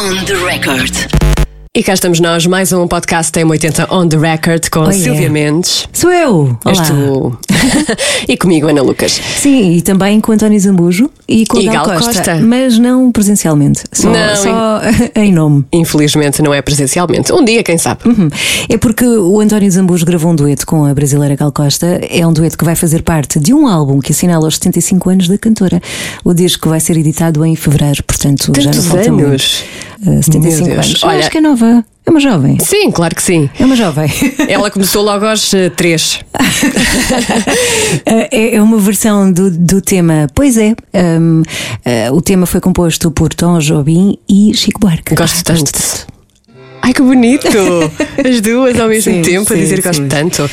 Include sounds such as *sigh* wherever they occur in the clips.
On the record. E cá estamos nós, mais um podcast M80 On The Record com Oh, Silvia yeah. Mendes. Sou eu! És Olá. tu. *laughs* e comigo, Ana Lucas. Sim, e também com António Zambujo e com E Gal Costa, Costa. Mas não presencialmente, só, Não, só *laughs* em nome. Infelizmente não é presencialmente. Um dia, quem sabe? Uhum. É porque o António Zambujo gravou um dueto com a brasileira Gal Costa. É um dueto que vai fazer parte de um álbum que assinala os 75 anos da cantora. O disco vai ser editado em fevereiro, portanto já não Tantos falta muito. anos. Uh, 75 Meu Deus. anos. Olha- acho que é nova. É uma jovem. Sim, claro que sim. É uma jovem. *laughs* Ela começou logo aos eh, três. *laughs* É é uma versão do, do tema Pois é. um, uh, o tema foi composto por Tom Jobim e Chico Buarque. Gosto tanto. Ai, que bonito! *laughs* As duas ao mesmo Sim, tempo a sim, dizer que gosto tanto.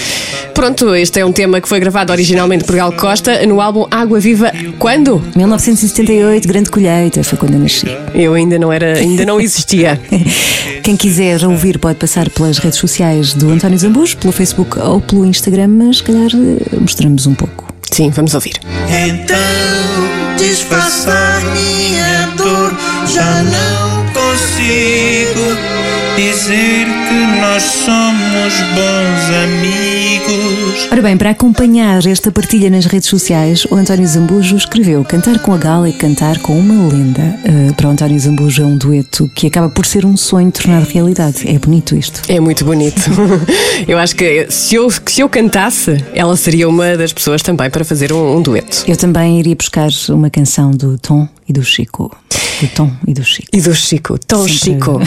Pronto, este é um tema que foi gravado originalmente por Gal Costa no álbum Água Viva. Quando? 1978, grande colheita, foi quando eu nasci. Eu ainda não era, ainda não existia. *laughs* Quem quiser ouvir pode passar pelas redes sociais do António Zambujo, pelo Facebook ou pelo Instagram, mas se calhar eh, mostramos um pouco. Sim, vamos ouvir. Então disfarça a minha dor. Já não consigo dizer que nós somos bons amigos. Ora bem, para acompanhar esta partilha nas redes sociais, o António Zambujo escreveu Cantar com a Gal e Cantar com uma Lenda. Eh, para o António Zambujo é um dueto que acaba por ser um sonho tornado realidade. É bonito isto. É muito bonito. *laughs* Eu acho que se eu, que se eu cantasse, ela seria uma das pessoas também para fazer um, um dueto. Eu também iria buscar uma canção do Tom e do Chico. Do Tom e do Chico. E do Chico, tão Sempre- Chico.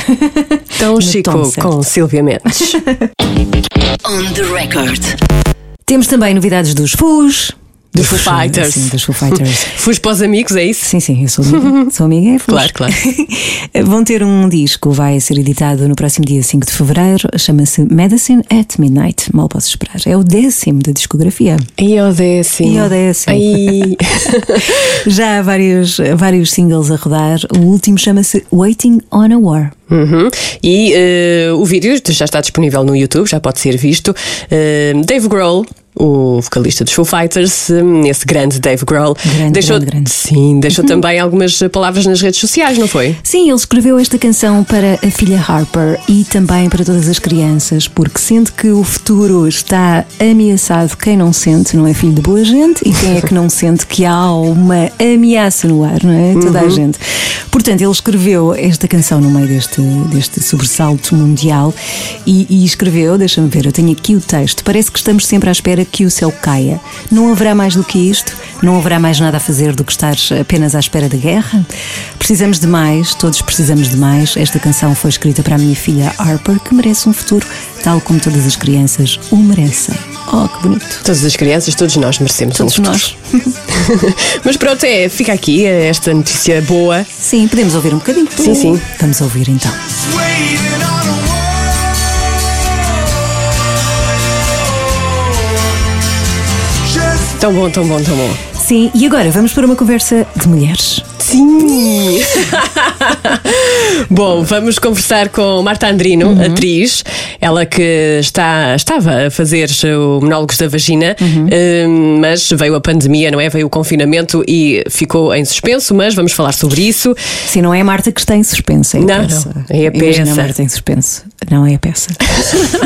*laughs* No Chico tom com Silvia Mendes. *laughs* On the record. Temos também novidades dos Fus. Dos Foo Fighters. Sim, dos Foo Fighters. *laughs* Fui para os amigos, é isso? Sim, sim, eu sou amiga. Sou amiga, é Fus. Claro, claro. *laughs* Vão ter um disco, vai ser editado no próximo dia 5 de fevereiro, chama-se Medicine at Midnight. Mal posso esperar. É o décimo da discografia. E o décimo. E o décimo. Ai. *laughs* Já há vários, vários singles a rodar. O último chama-se Waiting on a War. Uhum. E eh, o vídeo já está disponível no YouTube, já pode ser visto. Eh, Dave Grohl, o vocalista dos Foo Fighters, eh, esse grande Dave Grohl, Grande, deixou, grande, grande. Sim, deixou também algumas palavras nas redes sociais, não foi? Sim, ele escreveu esta canção para a filha Harper e também para todas as crianças, porque sente que o futuro está ameaçado, quem não sente não é filho de boa gente e quem é que não sente que há uma ameaça no ar, não é? Toda a gente. Portanto, ele escreveu esta canção no meio deste, deste sobressalto mundial e, e escreveu, deixa-me ver, eu tenho aqui o texto. Parece que estamos sempre à espera que o céu caia. Não haverá mais do que isto? Não haverá mais nada a fazer do que estar apenas à espera da guerra? Precisamos de mais, todos precisamos de mais. Esta canção foi escrita para a minha filha Harper, que merece um futuro tal como todas as crianças o merecem. Oh, que bonito. Todas as crianças, todos nós merecemos Todos um futuro. *laughs* Mas pronto, é, fica aqui eh, esta notícia boa. Sim, podemos ouvir um bocadinho? Sim, sim. Vamos ouvir então. Tão bom, tão bom, tão bom. Sim, e agora vamos para uma conversa de mulheres. Sim! *laughs* Bom, vamos conversar com Marta Andrino, Uhum. atriz, ela que está, estava a fazer o Monólogos da Vagina, Uhum. hum, mas veio a pandemia, não é? Veio o confinamento e ficou em suspenso, mas vamos falar sobre isso. Sim, não é a Marta que está em suspenso, é a Não, peça. não, é a Imagina peça. a Marta em suspenso. Não é a peça.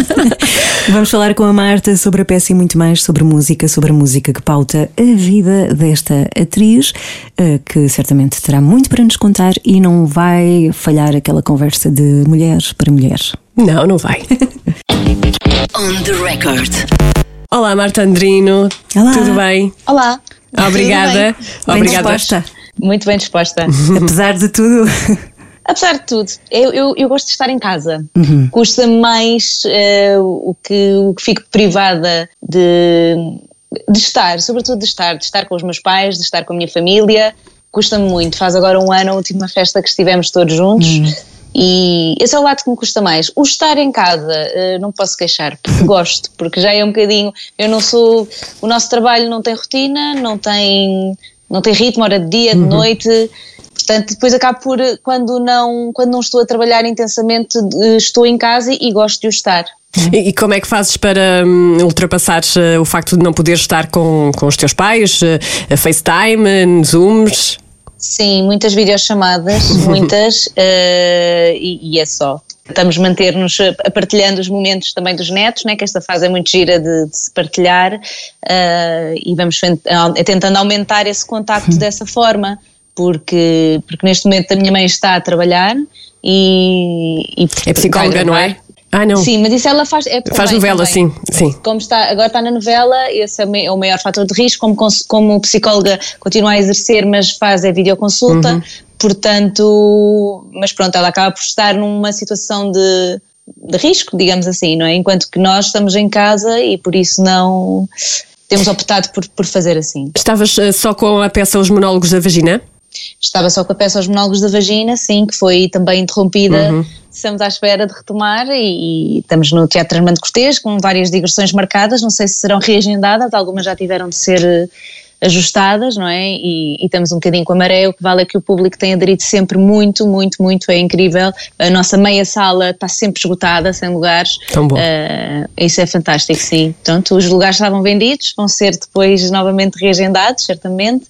*laughs* Vamos falar com a Marta sobre a peça e muito mais sobre música, sobre a música que pauta a vida desta atriz, eh, que certamente terá muito para nos contar e não vai falhar aquela conversa de mulheres para mulheres. Não, não vai. *laughs* On the record. Olá, Marta Andrino. Olá. Tudo bem? Olá. Obrigada. Tudo Bem Obrigada. disposta. bem? Muito bem disposta. *laughs* Apesar de tudo. Apesar de tudo, eu, eu, eu gosto de estar em casa. Custa mais eh, o, que, o que fico privada de, de estar, sobretudo de estar, de estar com os meus pais, de estar com a minha família. Custa-me muito. Faz agora um ano a última festa que estivemos todos juntos. E esse é o lado que me custa mais. O estar em casa, eh, não posso queixar, porque *laughs* gosto, porque já é um bocadinho. Eu não sou. O nosso trabalho não tem rotina, não tem, não tem ritmo, hora de dia, de noite. Portanto, depois acabo por, quando não, quando não estou a trabalhar intensamente, eh, estou em casa e gosto de o estar. E, e como é que fazes para hum, ultrapassares eh, o facto de não poderes estar com, com os teus pais? eh, a FaceTime, eh, Zooms? Sim, muitas videochamadas, muitas, eh, e, e é só. Estamos manter-nos partilhando os momentos também dos netos, né, que esta fase é muito gira de, de se partilhar eh, e vamos tentando aumentar esse contacto dessa forma, porque, porque neste momento a minha mãe está a trabalhar e. e É psicóloga, não é? Ah, não. Sim, mas isso ela faz. É Faz também- novela, também. sim, sim. Como está, agora está na novela, esse é o é maior fator de risco. Como, como psicóloga, continua a exercer, mas faz é videoconsulta. Uhum. Portanto, mas pronto, ela acaba por estar numa situação de, de risco, digamos assim, não é? Enquanto que nós estamos em casa e por isso não. Temos optado por, por fazer assim. Estavas eh, só com a peça Os Monólogos da Vagina? Estava só com a peça aos monólogos da vagina, sim, que foi também interrompida. Estamos à espera de retomar e, e estamos no Teatro Armando Cortês com várias digressões marcadas. Não sei se serão reagendadas, algumas já tiveram de ser eh, ajustadas, não é? E, e estamos um bocadinho com a maré. O que vale é que o público tem aderido sempre muito, muito, muito. É incrível. A nossa meia sala está sempre esgotada, sem lugares. Tão bom. Eh, isso é fantástico, sim. Portanto, os lugares estavam vendidos, vão ser depois novamente reagendados, certamente.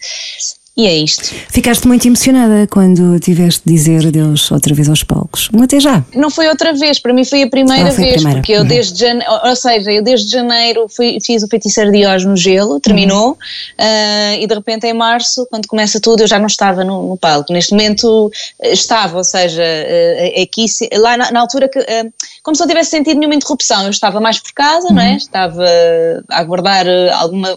E é isto. Ficaste muito emocionada quando tiveste de dizer adeus outra vez aos palcos. Um até já. Não foi outra vez, para mim foi a primeira Ah, foi a vez, primeira. porque eu Uhum. desde janeiro, ou seja, eu desde janeiro fui- fiz o feiticeiro de Oz no gelo, terminou, Uhum. ah, e de repente em março, quando começa tudo, eu já não estava no, no palco. Neste momento eh, estava, ou seja, eh, aqui, lá na, na altura que, eh, como se não tivesse sentido nenhuma interrupção, eu estava mais por casa, não Uhum. é? Estava a aguardar alguma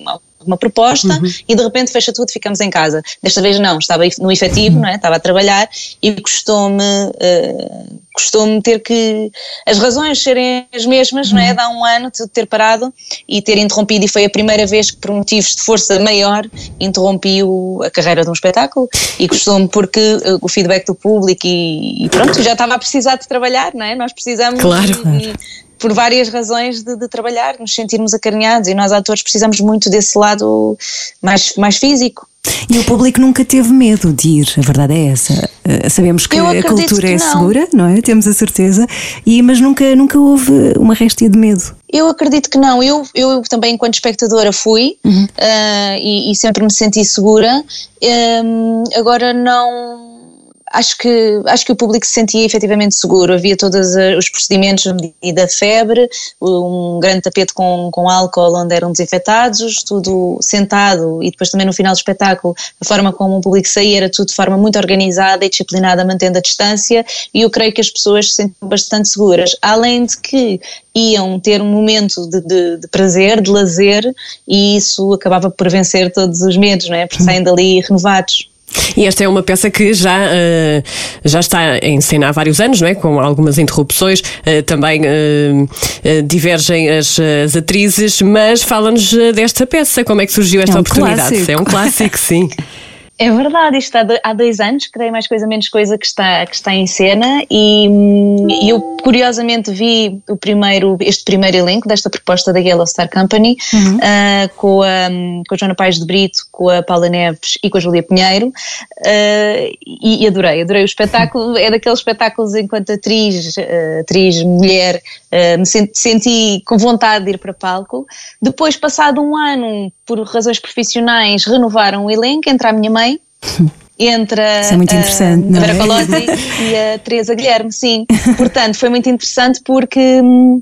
uma proposta Uhum. e de repente fecha tudo, ficamos em casa. Desta vez não, estava no efetivo, não é? estava a trabalhar e custou-me eh, custou-me ter que as razões serem as mesmas, não é? De há um ano de ter parado e ter interrompido e foi a primeira vez que por motivos de força maior interrompi o- a carreira de um espetáculo e custou-me porque eh, o feedback do público e, e pronto, já estava a precisar de trabalhar, não é? Nós precisamos Claro. de- de- por várias razões de, de trabalhar, nos sentirmos acarinhados e nós atores precisamos muito desse lado mais, mais físico. E o público nunca teve medo de ir, a verdade é essa. Eh, sabemos que a cultura que é segura, não é? Temos a certeza, e, mas nunca, nunca houve uma réstia de medo. Eu acredito que não. Eu, eu também, enquanto espectadora, fui ah, e, e sempre me senti segura. Hum, agora não. Acho que, acho que o público se sentia efetivamente seguro. Havia todos eh, os procedimentos de medida febre, um grande tapete com, com álcool onde eram desinfetados, tudo sentado e depois também no final do espetáculo, a forma como o público saía era tudo de forma muito organizada e disciplinada, mantendo a distância. E eu creio que as pessoas se sentiam bastante seguras. Além de que iam ter um momento de, de- de prazer, de lazer, e isso acabava por vencer todos os medos, não é? Porque saem dali renovados. E esta é uma peça que já, eh, já está em cena há vários anos, não é? Com algumas interrupções, eh, também eh, divergem as, as atrizes, mas fala-nos desta peça. Como é que surgiu esta um oportunidade? clássico. É um clássico, sim. *laughs* É verdade, isto há dois anos, creio mais coisa menos coisa que está, que está em cena e, hum, e eu curiosamente vi o primeiro, este primeiro elenco desta proposta da Yellow Star Company ah, com, a, com a Joana Paes de Brito, com a Paula Neves e com a Júlia Pinheiro. Ah, e, e adorei, adorei o espetáculo, é daqueles espetáculos enquanto atriz, ah, atriz mulher, me sen- senti com vontade de ir para palco. Depois, passado um ano, por razões profissionais, renovaram o elenco, entra a minha mãe, *laughs* É muito a- interessante, a não Vera é? Colosi *laughs* e a Teresa Guilherme, sim. Portanto, foi muito interessante porque. hum,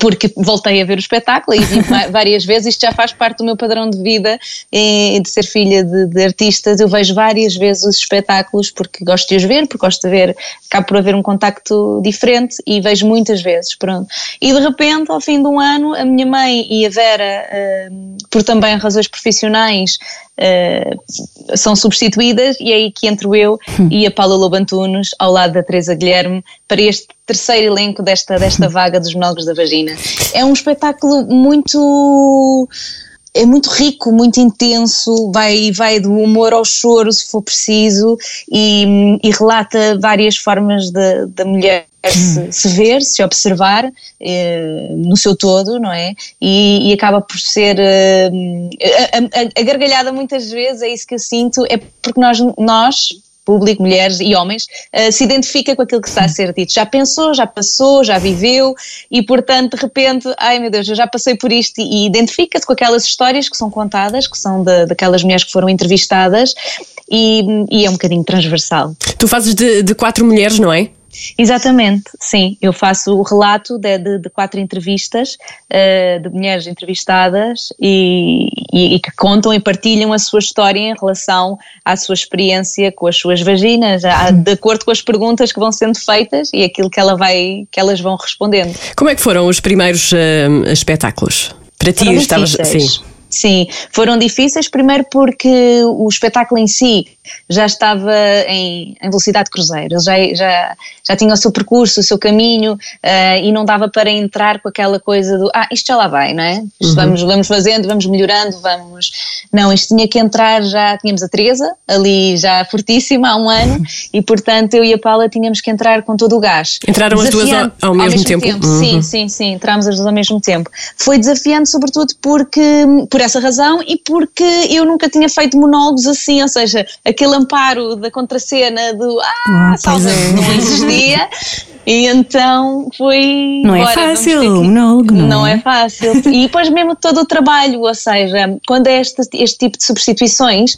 Porque voltei a ver o espetáculo e vi várias vezes, isto já faz parte do meu padrão de vida eh, de ser filha de, de artistas. Eu vejo várias vezes os espetáculos porque gosto de os ver, porque gosto de ver, acabo por haver um contacto diferente e vejo muitas vezes. Pronto. E de repente, ao fim de um ano, a minha mãe e a Vera, eh, por também razões profissionais, eh, são substituídas e é aí que entro eu e a Paula Lobantunos ao lado da Teresa Guilherme para este terceiro elenco desta, desta vaga dos monólogos da vagina. É um espetáculo muito é muito rico, muito intenso, vai, vai do humor ao choro se for preciso e, e relata várias formas da mulher se, se ver, se observar eh, no seu todo, não é? E, e acaba por ser eh, a, a- a gargalhada muitas vezes, é isso que eu sinto, é porque nós, nós público, mulheres e homens, eh, se identifica com aquilo que está a ser dito. Já pensou, já passou, já viveu e, portanto, de repente, ai meu Deus, eu já passei por isto e, identifica-se com aquelas histórias que são contadas, que são da- daquelas mulheres que foram entrevistadas e, e é um bocadinho transversal. Tu fazes de, de quatro mulheres, não é? Exatamente, sim. Eu faço o relato de, de, de quatro entrevistas uh, de mulheres entrevistadas e, e, e, que contam e partilham a sua história em relação à sua experiência com as suas vaginas, a, de acordo com as perguntas que vão sendo feitas e aquilo que, ela vai, que elas vão respondendo. Como é que foram os primeiros uh, espetáculos? Para ti, estavas. Sim. Sim, foram difíceis, primeiro porque o espetáculo em si já estava em, em velocidade de cruzeiro, ele já, já, já tinha o seu percurso, o seu caminho uh, e não dava para entrar com aquela coisa do ah, isto já lá vai, não é? Uhum. Vamos, vamos fazendo, vamos melhorando, vamos. Não, isto tinha que entrar, já tínhamos a Teresa ali já fortíssima há um ano *laughs* e portanto eu e a Paula tínhamos que entrar com todo o gás. Entraram as duas ao, ao, mesmo, ao mesmo tempo? tempo. Uhum. Sim, sim, sim, entramos as duas ao mesmo tempo. Foi desafiante, sobretudo porque, por essa razão e porque eu nunca tinha feito monólogos assim, ou seja, aquele amparo da contracena do ah, ah salve, é. não *laughs* existia. E então foi. Não é fácil, monólogo, não, não é? é fácil. E depois mesmo todo o trabalho, ou seja, quando é este, este tipo de substituições,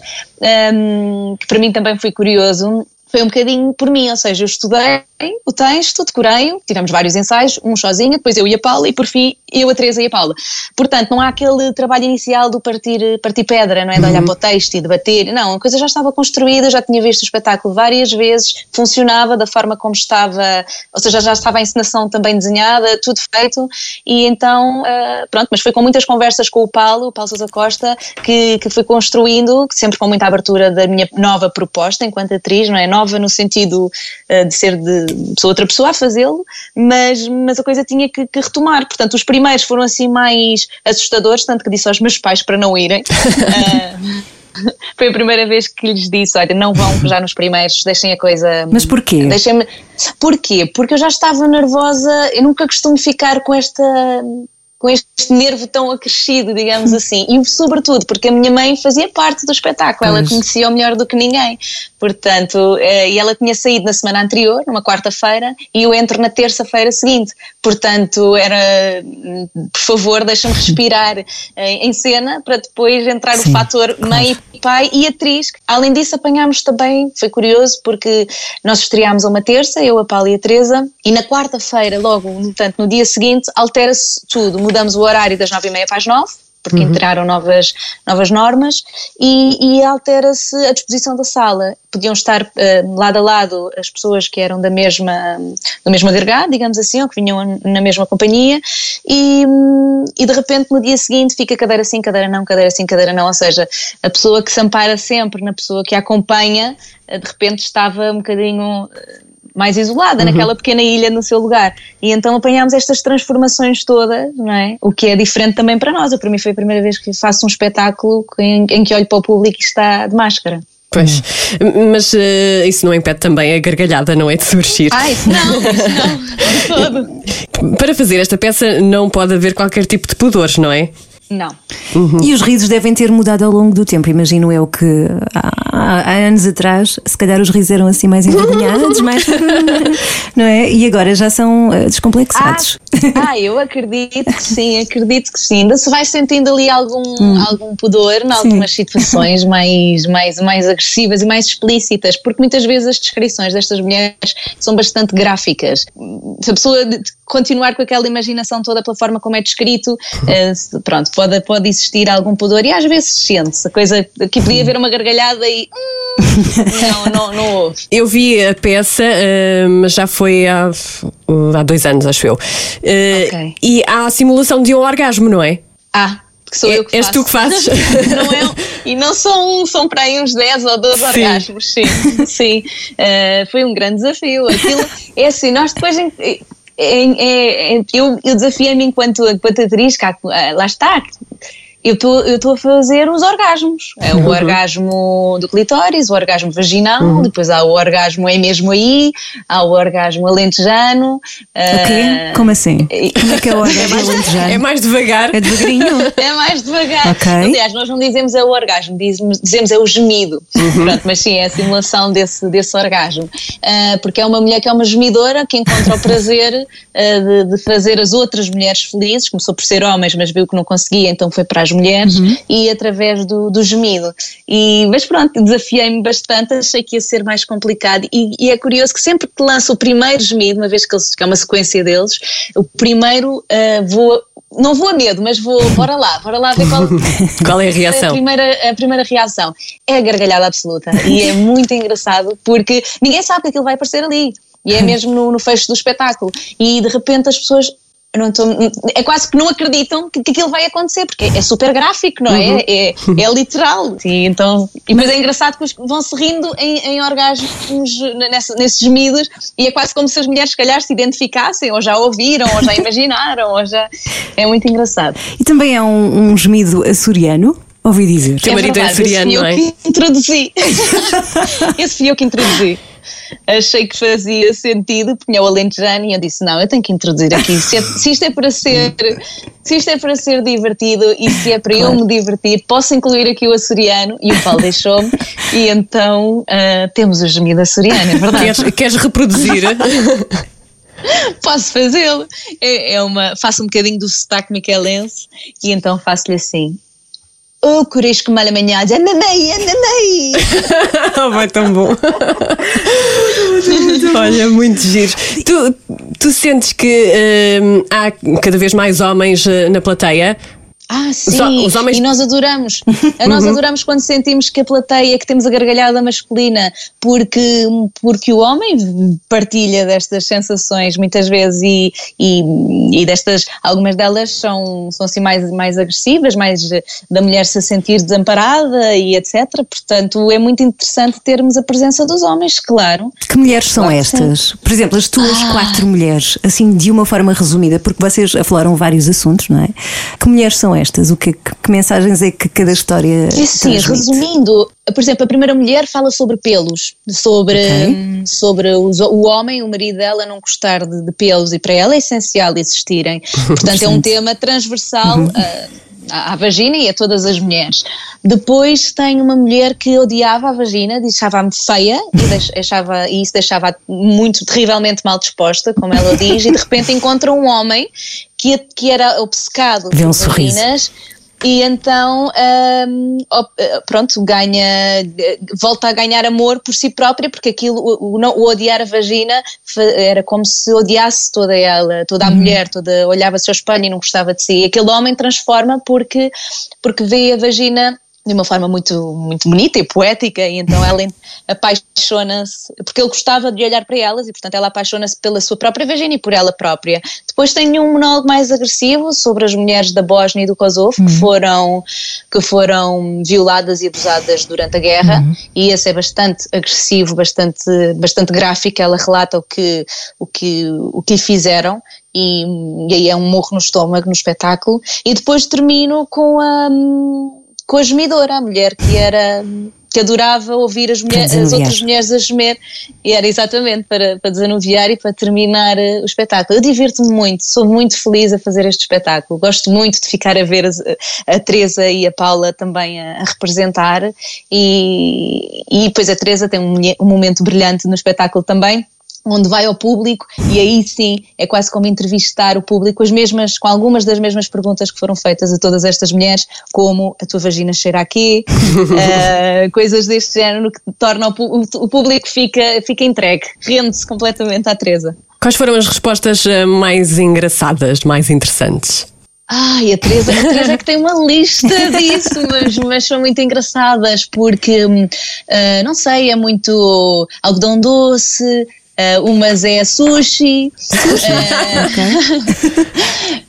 um, que para mim também foi curioso, foi um bocadinho por mim, ou seja, eu estudei o texto, decorei-o, tivemos vários ensaios, um sozinha, depois eu e a Paula e por fim eu, a Teresa e a Paula. Portanto, não há aquele trabalho inicial do partir, partir pedra, não é? De olhar uhum. para o texto e debater, não, a coisa já estava construída, já tinha visto o espetáculo várias vezes, funcionava da forma como estava, ou seja, já estava a encenação também desenhada, tudo feito e então, uh, pronto, mas foi com muitas conversas com o Paulo, o Paulo Sousa Costa, que, que fui construindo, sempre com muita abertura da minha nova proposta enquanto atriz, não é? Nova no sentido uh, de ser de pessoa, outra pessoa a fazê-lo, mas, mas a coisa tinha que, que, retomar. Portanto, os primeiros foram assim mais assustadores, tanto que disse aos meus pais para não irem. uh, *laughs* *laughs* foi a primeira vez que lhes disse: olha, não vão já nos primeiros, deixem a coisa. Mas porquê? Deixem-me. Porquê? Porque eu já estava nervosa, eu nunca costumo ficar com esta com este nervo tão acrescido, digamos assim, e sobretudo porque a minha mãe fazia parte do espetáculo, ela conhecia-o melhor do que ninguém, portanto, eh, e ela tinha saído na semana anterior, numa quarta-feira, e eu entro na terça-feira seguinte, portanto, era, por favor, deixa-me respirar eh, em cena para depois entrar Sim, o fator claro. mãe e pai e atriz. Além disso, apanhámos também, foi curioso, porque nós estreámos a uma terça, eu, a Paula e a Teresa, e na quarta-feira, logo, portanto, no dia seguinte, altera-se tudo, mudamos o horário das nove e meia para as nove, porque uhum. entraram novas, novas normas e, e altera-se a disposição da sala. Podiam estar uh, lado a lado as pessoas que eram da mesma, do mesmo agregado, digamos assim, ou que vinham na mesma companhia e, e de repente no dia seguinte fica cadeira sim, cadeira não, cadeira sim, cadeira não, ou seja, a pessoa que se ampara sempre na pessoa que a acompanha, uh, de repente estava um bocadinho... Mais isolada, uhum. naquela pequena ilha no seu lugar. E então apanhámos estas transformações todas, não é? O que é diferente também para nós. Eu, para mim foi a primeira vez que faço um espetáculo em, em que olho para o público e está de máscara. Pois, mas uh, isso não impede também a gargalhada, não é? De surgir. Ah, isso não, isso não, *laughs* Para fazer esta peça não pode haver qualquer tipo de pudores, não é? Não. Uhum. E os risos devem ter mudado ao longo do tempo. Imagino eu que há, há anos atrás, se calhar os risos eram assim mais envergonhados, *laughs* mais. *laughs* não é? E agora já são uh, descomplexados. Ah, ah, eu acredito que sim, acredito que sim. Ainda se vai sentindo ali algum, hum. algum pudor em algumas sim. situações *laughs* mais, mais, mais agressivas e mais explícitas, porque muitas vezes as descrições destas mulheres são bastante gráficas. Se a pessoa continuar com aquela imaginação toda pela forma como é descrito, uh, pronto pode, pode existir algum pudor e às vezes sente-se a coisa que podia haver uma gargalhada e hum, não, não, não houve. *laughs* Eu vi a peça, uh, mas já foi há, há dois anos, acho eu. Uh, okay. E há a simulação de um orgasmo, não é? Ah, que sou é, eu que és faço. tu que fazes. *laughs* não é, e não são, são para aí uns 10 ou 12 sim. orgasmos, sim. sim. Uh, foi um grande desafio. Aquilo, é assim, nós depois é, é, é, eu, eu desafiei-me enquanto, enquanto atriz, cá, lá está, eu estou a fazer os orgasmos. É o uhum. orgasmo do clitóris, o orgasmo vaginal, uhum. depois há o orgasmo é mesmo aí, há o orgasmo alentejano. Ok, uh, como assim? Como é que é o *laughs* orgasmo é alentejano? É mais devagar. É devagarinho? *laughs* é mais devagar. Okay. Aliás, nós não dizemos é o orgasmo, dizemos, dizemos é o gemido. Uhum. Pronto, mas sim, é a simulação desse, desse orgasmo. Uh, porque é uma mulher que é uma gemidora que encontra o prazer uh, de, de fazer as outras mulheres felizes, começou por ser homens, mas viu que não conseguia, então foi para as nós mulheres e através do, do gemido. E, mas pronto, desafiei-me bastante, achei que ia ser mais complicado e, e é curioso que sempre que lanço o primeiro gemido, uma vez que, eles, que é uma sequência deles, o primeiro ah, vou não vou a medo, mas vou, *laughs* bora lá, bora lá ver qual, *laughs* Qual é a a reação? primeira, a primeira reação. É a gargalhada absoluta e é muito engraçado porque ninguém sabe que aquilo vai aparecer ali. E é mesmo no, no fecho do espetáculo. E de repente as pessoas. Eu não tô- é quase que não acreditam que, que aquilo vai acontecer, porque é super gráfico, não é? É, é literal. E, então, e depois é engraçado que os- vão se rindo em, em orgasmos nessa- nesses gemidos, e é quase como se as mulheres, se calhar, se identificassem, ou já ouviram, ou já imaginaram, ou já. É muito engraçado. E também é um, um gemido açoriano, ouvi dizer. Teu marido é verdade, esse açoriano, fui eu não é? que introduzi. *laughs* esse fui eu que introduzi. Achei que fazia sentido, tinha o alentejano e eu disse, não, eu tenho que introduzir aqui. Se, é- se isto é para ser, se isto é para ser divertido e se é para eu me divertir, posso incluir aqui o açoriano e o Paulo deixou-me e então ah, temos o gemido açoriano, é verdade. Queres, queres reproduzir? *laughs* Posso fazê-lo. É, é uma, faço um bocadinho do sotaque miquelense e então faço-lhe assim. Oh, corisco mal amanhado, amamei, amamei. *laughs* Vai tão bom. Olha, muito giro. Tu, tu sentes que hum, há cada vez mais homens eh, na plateia? Ah, sim, Os- homens- e nós adoramos. Nós adoramos quando sentimos que a plateia, que temos a gargalhada masculina, porque, porque o homem partilha destas sensações muitas vezes e, e, e destas, algumas delas são, são assim mais, mais agressivas, mais eh, da mulher se sentir desamparada e etc. Portanto, é muito interessante termos a presença dos homens, claro. Que mulheres são Claro que sim. estas? Por exemplo, as tuas Ah. quatro mulheres, assim de uma forma resumida, porque vocês afloram vários assuntos, não é? Que mulheres são estas? O que, que, mensagens é que cada história sim, transmite? resumindo, por exemplo, a primeira mulher fala sobre pelos, sobre, Ok. hum, sobre os- o homem, o marido dela não gostar de, de pelos e para ela é essencial existirem. *laughs* Portanto, é um tema transversal ah, à, à vagina e a todas as mulheres. Depois tem uma mulher que odiava a vagina, deixava-me feia e, deix- *laughs* deixava, e isso deixava muito terrivelmente mal disposta, como ela diz, e de repente encontra um homem que, que era obcecado Vê um por sorriso. vaginas e então op- eh, pronto ganha volta a ganhar amor por si própria porque aquilo o, o odiar a vagina era como se odiasse toda ela toda a mulher toda olhava-se ao espelho e não gostava de si. E aquele homem transforma porque porque vê a vagina de uma forma muito, muito bonita e poética, e então ela apaixona-se, porque ele gostava de olhar para elas, e portanto ela apaixona-se pela sua própria vagina e por ela própria. Depois tem um monólogo mais agressivo sobre as mulheres da Bósnia e do Kosovo que, foram, que foram violadas e abusadas durante a guerra, e esse é bastante agressivo, bastante, bastante gráfico. Ela relata o que, o que, o que lhe fizeram. E, e aí é um morro no estômago no espetáculo. E depois termino com a, com a gemidora, a mulher que era que adorava ouvir as, mulher- as outras mulheres a gemer. E era exatamente para, para desanuviar e para terminar eh, o espetáculo. Eu divirto-me muito, sou muito feliz a fazer este espetáculo, gosto muito de ficar a ver as- a Teresa e a Paula também a, a representar. E, e depois a Teresa tem um, um momento brilhante no espetáculo também, onde vai ao público e aí sim é quase como entrevistar o público as mesmas, com algumas das mesmas perguntas que foram feitas a todas estas mulheres, como a tua vagina cheira a quê, *laughs* Eh, coisas deste género que torna o, o público fica, fica entregue, rende-se completamente à Teresa. Quais foram as respostas eh, mais engraçadas, mais interessantes? Ai, a Teresa, a Teresa é que tem uma lista *laughs* disso, mas, mas são muito engraçadas porque, ah, não sei, é muito algodão doce, ah, umas é sushi, ah,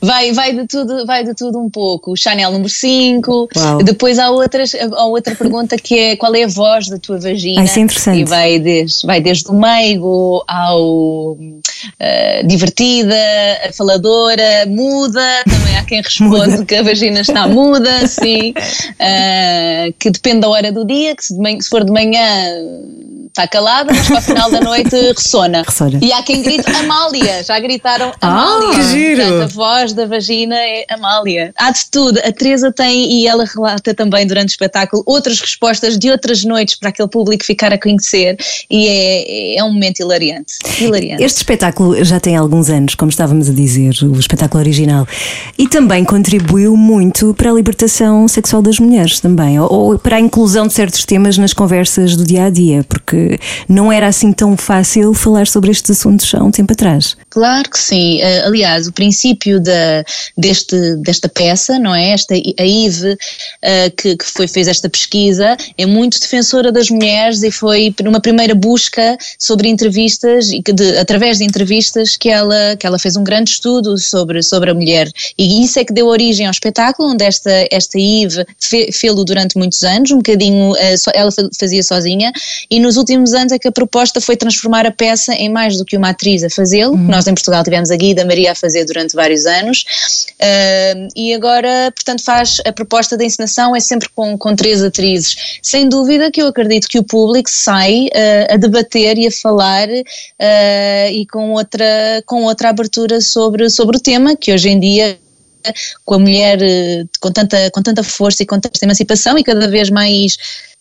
*laughs* vai, vai, de tudo, vai de tudo um pouco. Chanel número 5, Uau. depois há, outras, há outra pergunta que é qual é a voz da tua vagina? Ah, isso é interessante. E vai desde, vai desde o meigo ao ah, divertida, faladora, muda, também há quem *laughs* responde que a vagina está muda, sim, *laughs* que depende da hora do dia, que se, de manhã- se for de manhã está calada, mas para o final da noite *laughs* ressona. Ressona. E há quem grite Amália, já gritaram Amália. que giro. Portanto, a voz da vagina é Amália. Há de tudo. A Teresa tem, e ela relata também durante o espetáculo, outras respostas de outras noites para aquele público ficar a conhecer e é, é um momento hilariante. Hilariante. Este espetáculo já tem alguns anos, como estávamos a dizer, o espetáculo original, e também contribuiu muito para a libertação sexual das mulheres também, ou, ou para a inclusão de certos temas nas conversas do dia a dia, porque não era assim tão fácil falar sobre estes assuntos há um tempo atrás. Claro que sim. Eh, aliás, o princípio da, deste, desta peça, não é? Esta, a IVE, eh, que, que foi, fez esta pesquisa, é muito defensora das mulheres e foi numa primeira busca sobre entrevistas, e que de, através de entrevistas, que ela, que ela fez um grande estudo sobre, sobre a mulher. E isso é que deu origem ao espetáculo, onde esta, esta IVE fe, fê-lo durante muitos anos, um bocadinho eh, ela fa- fazia sozinha, e nos últimos anos é que a proposta foi transformar a peça em mais do que uma atriz a fazê-lo. Nós em Portugal tivemos a Guida Maria a fazer durante vários anos, ah, e agora, portanto, faz a proposta da encenação é sempre com, com três atrizes. Sem dúvida que eu acredito que o público sai ah, a debater e a falar ah, e com outra, com outra abertura sobre, sobre o tema, que hoje em dia com a mulher eh, com tanta, com tanta força e com tanta emancipação e cada vez mais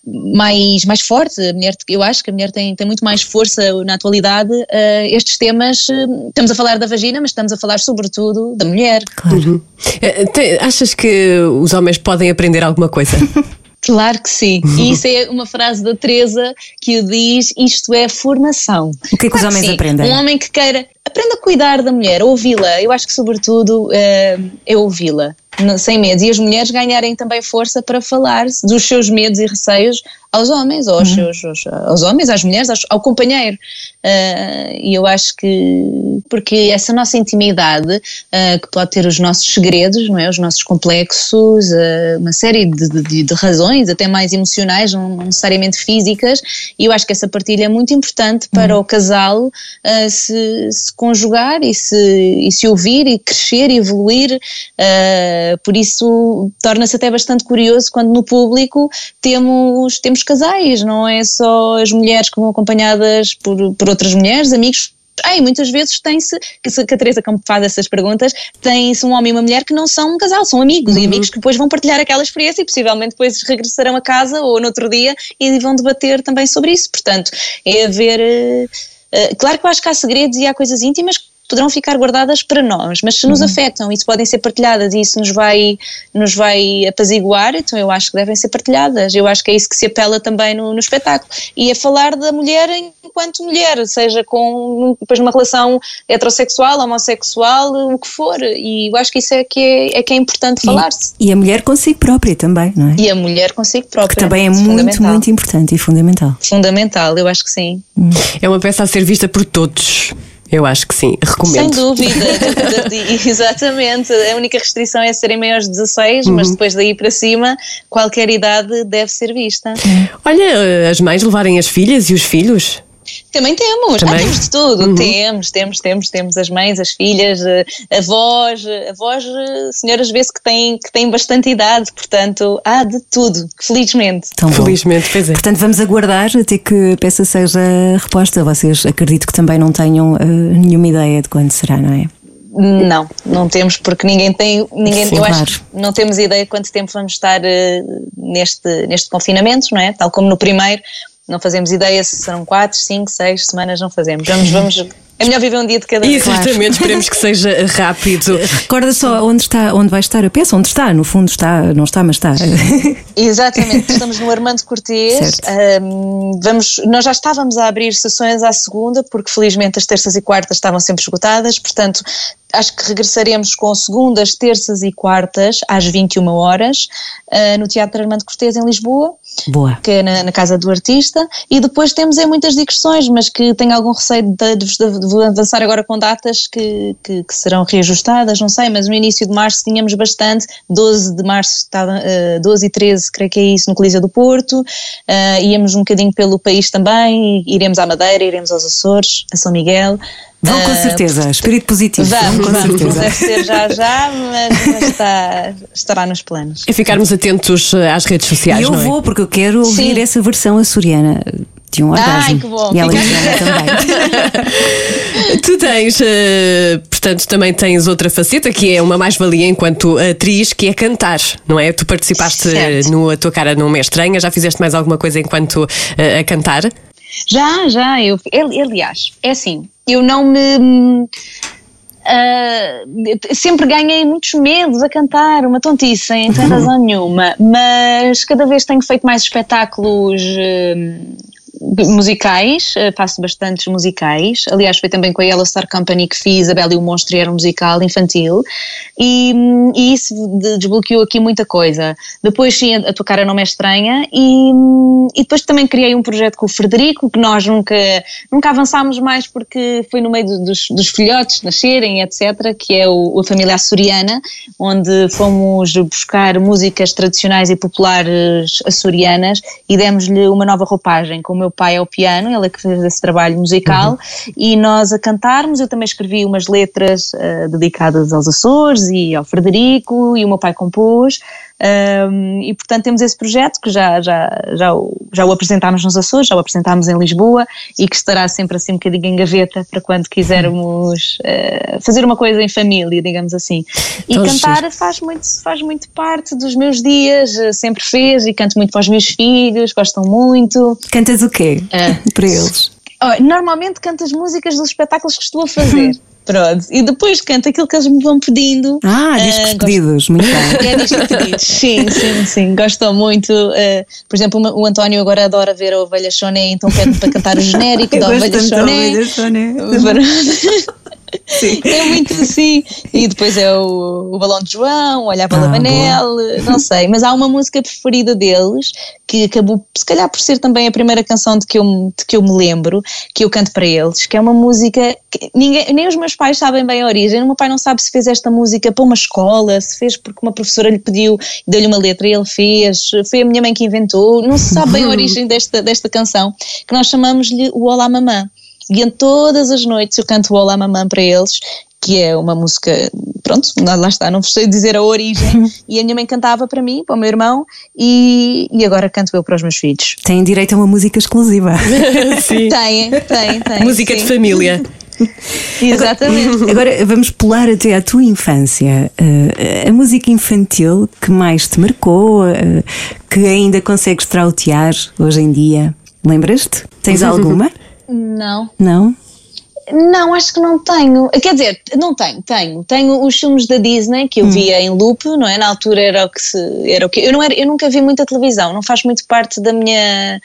mais, mais forte, a mulher, eu acho que a mulher tem, tem muito mais força na atualidade, eh, estes temas, eh, estamos a falar da vagina, mas estamos a falar sobretudo da mulher. Claro. Eh, te- Achas que os homens podem aprender alguma coisa? *laughs* Claro que sim, e isso é uma frase da Teresa que o diz, isto é formação. O que é que os homens sim. aprendem? Um homem que queira, aprenda a cuidar da mulher, a ouvi-la, eu acho que sobretudo eh, é ouvi-la, sem medo, e as mulheres ganharem também força para falar dos seus medos e receios aos homens, ou aos, Uhum. seus, aos, aos homens, às mulheres, aos- ao companheiro. Eh, e eu acho que, porque essa nossa intimidade, eh, que pode ter os nossos segredos, não é? os nossos complexos, eh, uma série de, de- de razões, até mais emocionais, não necessariamente físicas, e eu acho que essa partilha é muito importante para o casal se, se conjugar e se, e se ouvir e crescer e evoluir. Eh, por isso torna-se até bastante curioso quando no público temos, temos casais, não é só as mulheres que vão acompanhadas por, por outras mulheres, amigos. E muitas vezes tem-se, que a Teresa como faz essas perguntas, tem-se um homem e uma mulher que não são um casal, são amigos e amigos que depois vão partilhar aquela experiência e possivelmente depois regressarão a casa ou no outro dia e vão debater também sobre isso. Portanto, é haver. eh, claro que eu acho que há segredos e há coisas íntimas poderão ficar guardadas para nós, mas se nos afetam e se podem ser partilhadas e isso nos vai, nos vai apaziguar, então eu acho que devem ser partilhadas. Eu acho que é isso que se apela também no, no espetáculo. E a falar da mulher enquanto mulher, seja com depois numa relação heterossexual, homossexual, o que for. E eu acho que isso é que é, é, que é importante falar-se. E a mulher consigo própria também, não é? E a mulher consigo própria. Que também é muito, fundamental. muito importante e fundamental. Fundamental, eu acho que sim. É uma peça a ser vista por todos. Eu acho que sim, Sem recomendo. dúvida, *laughs* *laughs* exatamente. A única restrição é serem maiores de 16, Uhum. mas depois daí para cima, qualquer idade deve ser vista. Olha, eh, as mães levarem as filhas e os filhos. Também temos, Também? Ah, temos de tudo. Uhum. Temos, temos, temos, temos as mães, as filhas, eh, avós, eh, avós, eh, senhoras vê-se que têm, que têm bastante idade, portanto, há de tudo, felizmente. Tão bom. Felizmente, pois é. Portanto, vamos aguardar até que a peça seja reposta. Vocês acredito que também não tenham eh, nenhuma ideia de quando será, não é? Não, não temos, porque ninguém tem, ninguém, Sim, eu claro. acho que não temos ideia de quanto tempo vamos estar eh, neste, neste confinamento, não é? Tal como no primeiro, não fazemos ideia se serão quatro, cinco, seis semanas, não fazemos. Vamos, vamos, é melhor viver um dia de cada vez. Exatamente, esperemos que seja rápido. Recorda só onde está, onde vai estar a peça, onde está, no fundo está, não está, mas está. Exatamente, estamos no Armando Cortês. Ahm, vamos, nós já estávamos a abrir sessões à segunda, porque felizmente as terças e quartas estavam sempre esgotadas, portanto acho que regressaremos com segundas, terças e quartas às 21 horas ah, no Teatro Armando Cortês em Lisboa. Boa. que é na, na casa do artista, e depois temos aí muitas digressões, mas que tenho algum receio de, de, de- avançar agora com datas que, que, que serão reajustadas, não sei, mas no início de março tínhamos bastante, 12 de março, estava, eh, 12 e 13, creio que é isso, no Coliseu do Porto, eh, íamos um bocadinho pelo país também, iremos à Madeira, iremos aos Açores, a São Miguel. Vão com Eh, certeza, espírito positivo. Vamos, com vamos, certeza. deve ser já já, mas, mas está, estará nos planos. É ficarmos atentos eh, às redes sociais, E eu não é? vou, porque eu quero ouvir Sim. essa versão açoriana. de um Ai, orgasmo. que bom. E a Fica- Alexandra também. *laughs* Tu tens, eh, portanto, também tens outra faceta que é uma mais-valia enquanto atriz, que é cantar, não é? Tu participaste Certo. no A Tua Cara Não Me é Estranha, já fizeste mais alguma coisa enquanto eh, a cantar? Já, já, eu, ali- aliás, é assim, eu não me. ah, sempre ganhei muitos medos a cantar, uma tontice, sem, sem razão *laughs* nenhuma, mas cada vez tenho feito mais espetáculos hum, musicais, eh, faço bastantes musicais. Aliás, foi também com a Yellow Star Company que fiz A Bela e o Monstro e era um musical infantil, e, e isso de- desbloqueou aqui muita coisa. Depois, sim, a, tua cara não me é estranha, e, e depois também criei um projeto com o Frederico, que nós nunca, nunca avançámos mais porque foi no meio do- dos, dos filhotes nascerem, etc., que é o, a família açoriana, onde fomos buscar músicas tradicionais e populares açorianas e demos-lhe uma nova roupagem, com o meu pai ao piano, ele é que fez esse trabalho musical, e nós a cantarmos, eu também escrevi umas letras eh, dedicadas aos Açores e ao Frederico, e o meu pai compôs, um, e portanto temos esse projeto que já, já, já, o, já o apresentámos nos Açores, já o apresentámos em Lisboa e que estará sempre assim um bocadinho em gaveta para quando quisermos eh, fazer uma coisa em família, digamos assim. E Então, cantar faz muito, faz muito parte dos meus dias, eh, sempre fez e canto muito para os meus filhos, gostam muito. Cantas o quê? É. *laughs* Para eles. Oh, normalmente canto as músicas dos espetáculos que estou a fazer. *laughs* Pronto, e depois canto aquilo que eles me vão pedindo. Ah, discos gosto- pedidos, muito bem. *laughs* é discos pedidos, sim, sim, sim, gostam muito. eh, por exemplo, o António agora adora ver a Ovelha Choné, então pede-me para cantar o genérico *laughs* da Ovelha Choné. *laughs* É muito assim. E depois é o, o Balão de João, Olhar para Ah, a Manel, não sei. Mas há uma música preferida deles que acabou, se calhar, por ser também a primeira canção de que eu, me- de que eu me lembro, que eu canto para eles, que é uma música que ninguém, nem os meus pais sabem bem a origem. O meu pai não sabe se fez esta música para uma escola, se fez porque uma professora lhe pediu, deu-lhe uma letra e ele fez, foi a minha mãe que inventou. Não se sabe bem a *laughs* origem desta, desta canção, que nós chamamos-lhe o Olá Mamã. E em todas as noites eu canto o Olá Mamã para eles, que é uma música, pronto, lá está, não vos sei dizer a origem. *laughs* e a minha mãe cantava para mim, para o meu irmão, e, e agora canto eu para os meus filhos. Têm direito a uma música exclusiva. *laughs* Sim. Tem, tem, tem. Música de sim. família. *laughs* Exatamente. Agora vamos pular até à tua infância. Eh, a música infantil que mais te marcou, eh, que ainda consegues trautear hoje em dia. Lembras-te? Tens alguma? Não. Não? Não, acho que não tenho. Quer dizer, não tenho, tenho. Tenho os filmes da Disney que eu via em loop, não é? Na altura era o que se. Era o que, eu, não era, eu nunca vi muita televisão, não faz muito parte da minha.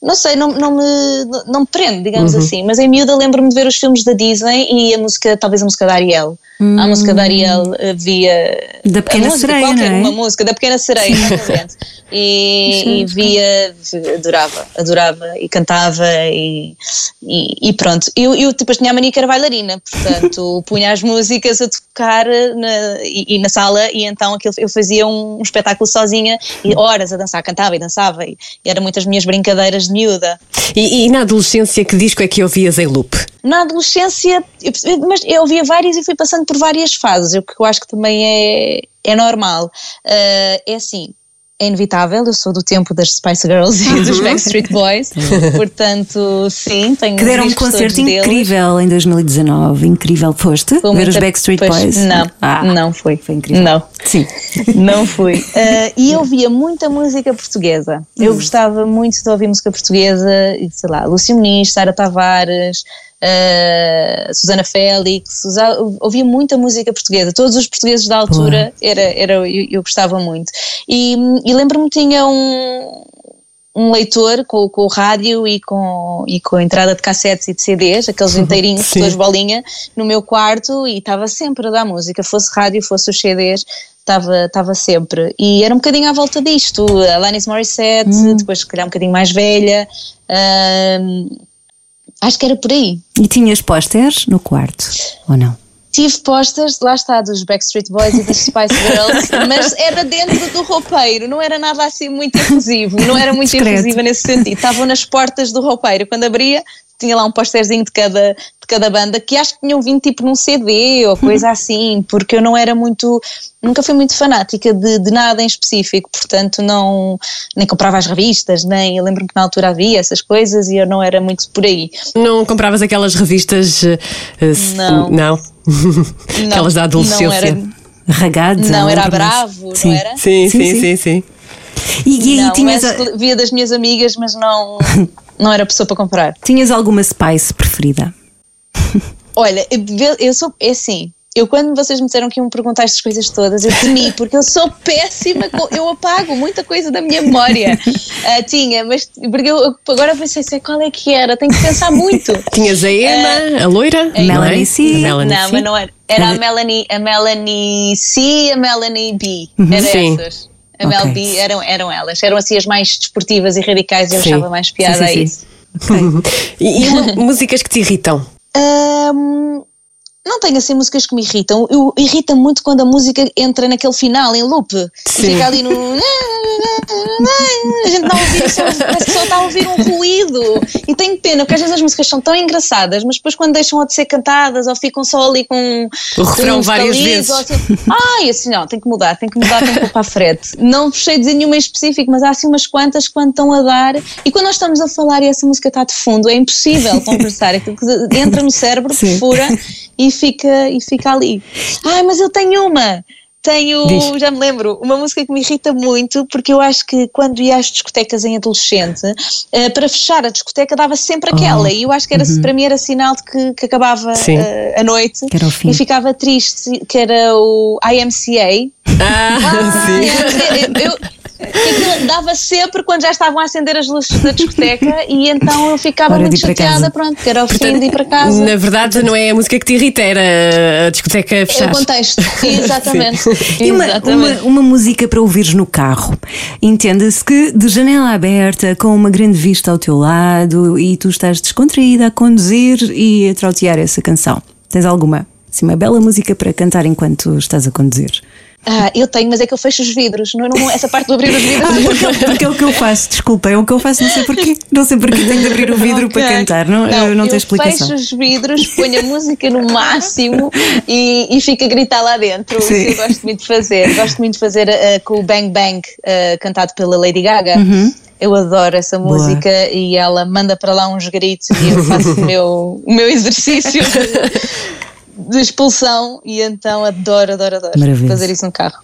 Não sei, não, não, me, não me prende, digamos assim. Mas em miúda lembro-me de ver os filmes da Disney e a música, talvez a música da Ariel. A música da Ariel havia. Da Pequena música, Sereia, qualquer é? uma música da Pequena Sereia, exatamente. e, e via, adorava, adorava e cantava e, e, e pronto. Eu, eu depois tinha a mania que era bailarina, portanto *laughs* punha as músicas a tocar na, e, e na sala e então aquilo, eu fazia um, um espetáculo sozinha e horas a dançar, cantava e dançava e, e eram muitas minhas brincadeiras de miúda. E, e na adolescência, que disco é que ouvias em loop? Na adolescência, eu, mas eu ouvia várias e fui passando por várias fases, o que eu acho que também é, é normal. Ah, é assim, é inevitável, eu sou do tempo das Spice Girls e dos *laughs* Backstreet Boys, portanto, sim, tenho Que deram um concerto todos deles. incrível em 2019. Incrível. Foste Foi ver os Backstreet pois, Boys? Não, Ah, não fui. Foi incrível. Não. Sim. Não fui. Ah, e eu via muita música portuguesa. Eu gostava muito de ouvir música portuguesa, sei lá, Lúcio Muniz, Sara Tavares, ah, Susana Félix, ouvia muita música portuguesa. Todos os portugueses da altura era, era, eu, eu gostava muito. E, e lembro-me tinha um, um leitor com, com o rádio e com, e com a entrada de cassetes e de CDs, aqueles inteirinhos, Sim. todos bolinha, no meu quarto e estava sempre a dar música, fosse rádio, fosse os CDs, estava estava sempre. E era um bocadinho à volta disto, Alanis Morissette, depois se calhar um bocadinho mais velha, ahm, acho que era por aí. E tinhas pósteres no quarto? Ou não? Tive posters, lá está, dos Backstreet Boys e das Spice Girls, *laughs* mas era dentro do roupeiro, não era nada assim muito efusivo, não era muito Discreto. efusiva nesse sentido. Estavam nas portas do roupeiro, quando abria, tinha lá um posterzinho de cada, de cada banda que acho que tinham vindo tipo num CD ou coisa assim, porque eu não era muito, nunca fui muito fanática de, de nada em específico, portanto não, nem comprava as revistas, nem, eu lembro-me que na altura havia essas coisas e eu não era muito por aí. Não compravas aquelas revistas. eh, eh, se- Não. *laughs* Não. aquelas da adolescência. Não era, Ragazza. não, era. Bravo, Sim. não era? Sim, Sim, sim, sim. sim, E, e aí não, tinhas, mas a- via das minhas amigas, mas não, *laughs* não era pessoa para comprar. tinhas alguma Spice preferida? *laughs* Olha, eu, sou, é assim, eu quando vocês me disseram que iam me perguntar estas coisas todas, eu temi, *laughs* porque eu sou péssima, com- eu apago muita coisa da minha memória. Ah, tinha, mas porque eu, eu agora pensei assim, qual é que era? Tenho que pensar muito. Tinhas a Emma, a loira, é? Melanie C. A Melanie não, C. mas não era. Era a Melanie, a Melanie C e a Melanie B. Era Sim. essas. A Ok. Mel B eram, eram elas. Eram assim as mais desportivas e radicais e eu Sim. achava mais piada Sim, sim, a sim. isso. *laughs* E, e mu- músicas que te irritam? Hum, não tenho assim músicas que me irritam. Eu irrita muito quando a música entra naquele final, em loop. E Sim. fica ali no. *laughs* A gente não ouve, só, parece que só está a ouvir um ruído. E tenho pena, porque às vezes as músicas são tão engraçadas, mas depois quando deixam de ser cantadas ou ficam só ali com. O refrão um várias vezes. assim, Ai, assim, não, tem que mudar, tem que mudar, tem que pôr para a frente. Não puxei dizer nenhuma em específico, mas há assim umas quantas que quando estão a dar. E quando nós estamos a falar e essa música está de fundo, é impossível *laughs* conversar. Que entra no cérebro, perfura e fica, e fica ali. Ai, mas eu tenho uma. Tenho, Diz. já me lembro, uma música que me irrita muito, porque eu acho que quando ia às discotecas em adolescente, eh, para fechar a discoteca dava sempre aquela, e eu acho que era, para mim era sinal de que, que acabava eh, a noite e ficava triste, que era o IMCA. Ah, *laughs* sim. Eu, eu- aquilo dava sempre quando já estavam a acender as luzes da discoteca e então eu ficava Hora muito chateada, pronto, que era o fim de ir para casa. Na verdade, não é a música que te irrita, era a discoteca a É o contexto, *laughs* exatamente. E uma, exatamente. uma, uma música para ouvires no carro. Entenda-se que de janela aberta, com uma grande vista ao teu lado e tu estás descontraída a conduzir e a trautear essa canção. Tens alguma? Assim, uma bela música para cantar enquanto estás a conduzir. Ah, eu tenho, mas é que eu fecho os vidros. Não, não, essa parte de abrir os vidros. Porque, porque é o que eu faço, desculpa, é o que eu faço, não sei porquê. Não sei porquê tenho de abrir o *laughs* vidro Ok. para cantar, não, eu não tenho explicação. fecho os vidros, ponho a música no máximo e, e fico a gritar lá dentro. Isso Sim. eu gosto muito de fazer. Gosto muito de fazer ah, com o Bang Bang, ah, cantado pela Lady Gaga. Eu adoro essa Uhum. Boa. música e ela manda para lá uns gritos e eu faço o meu, o meu exercício *laughs* de, expulsão e então adoro, adoro, adoro Maravilhoso. fazer isso no carro.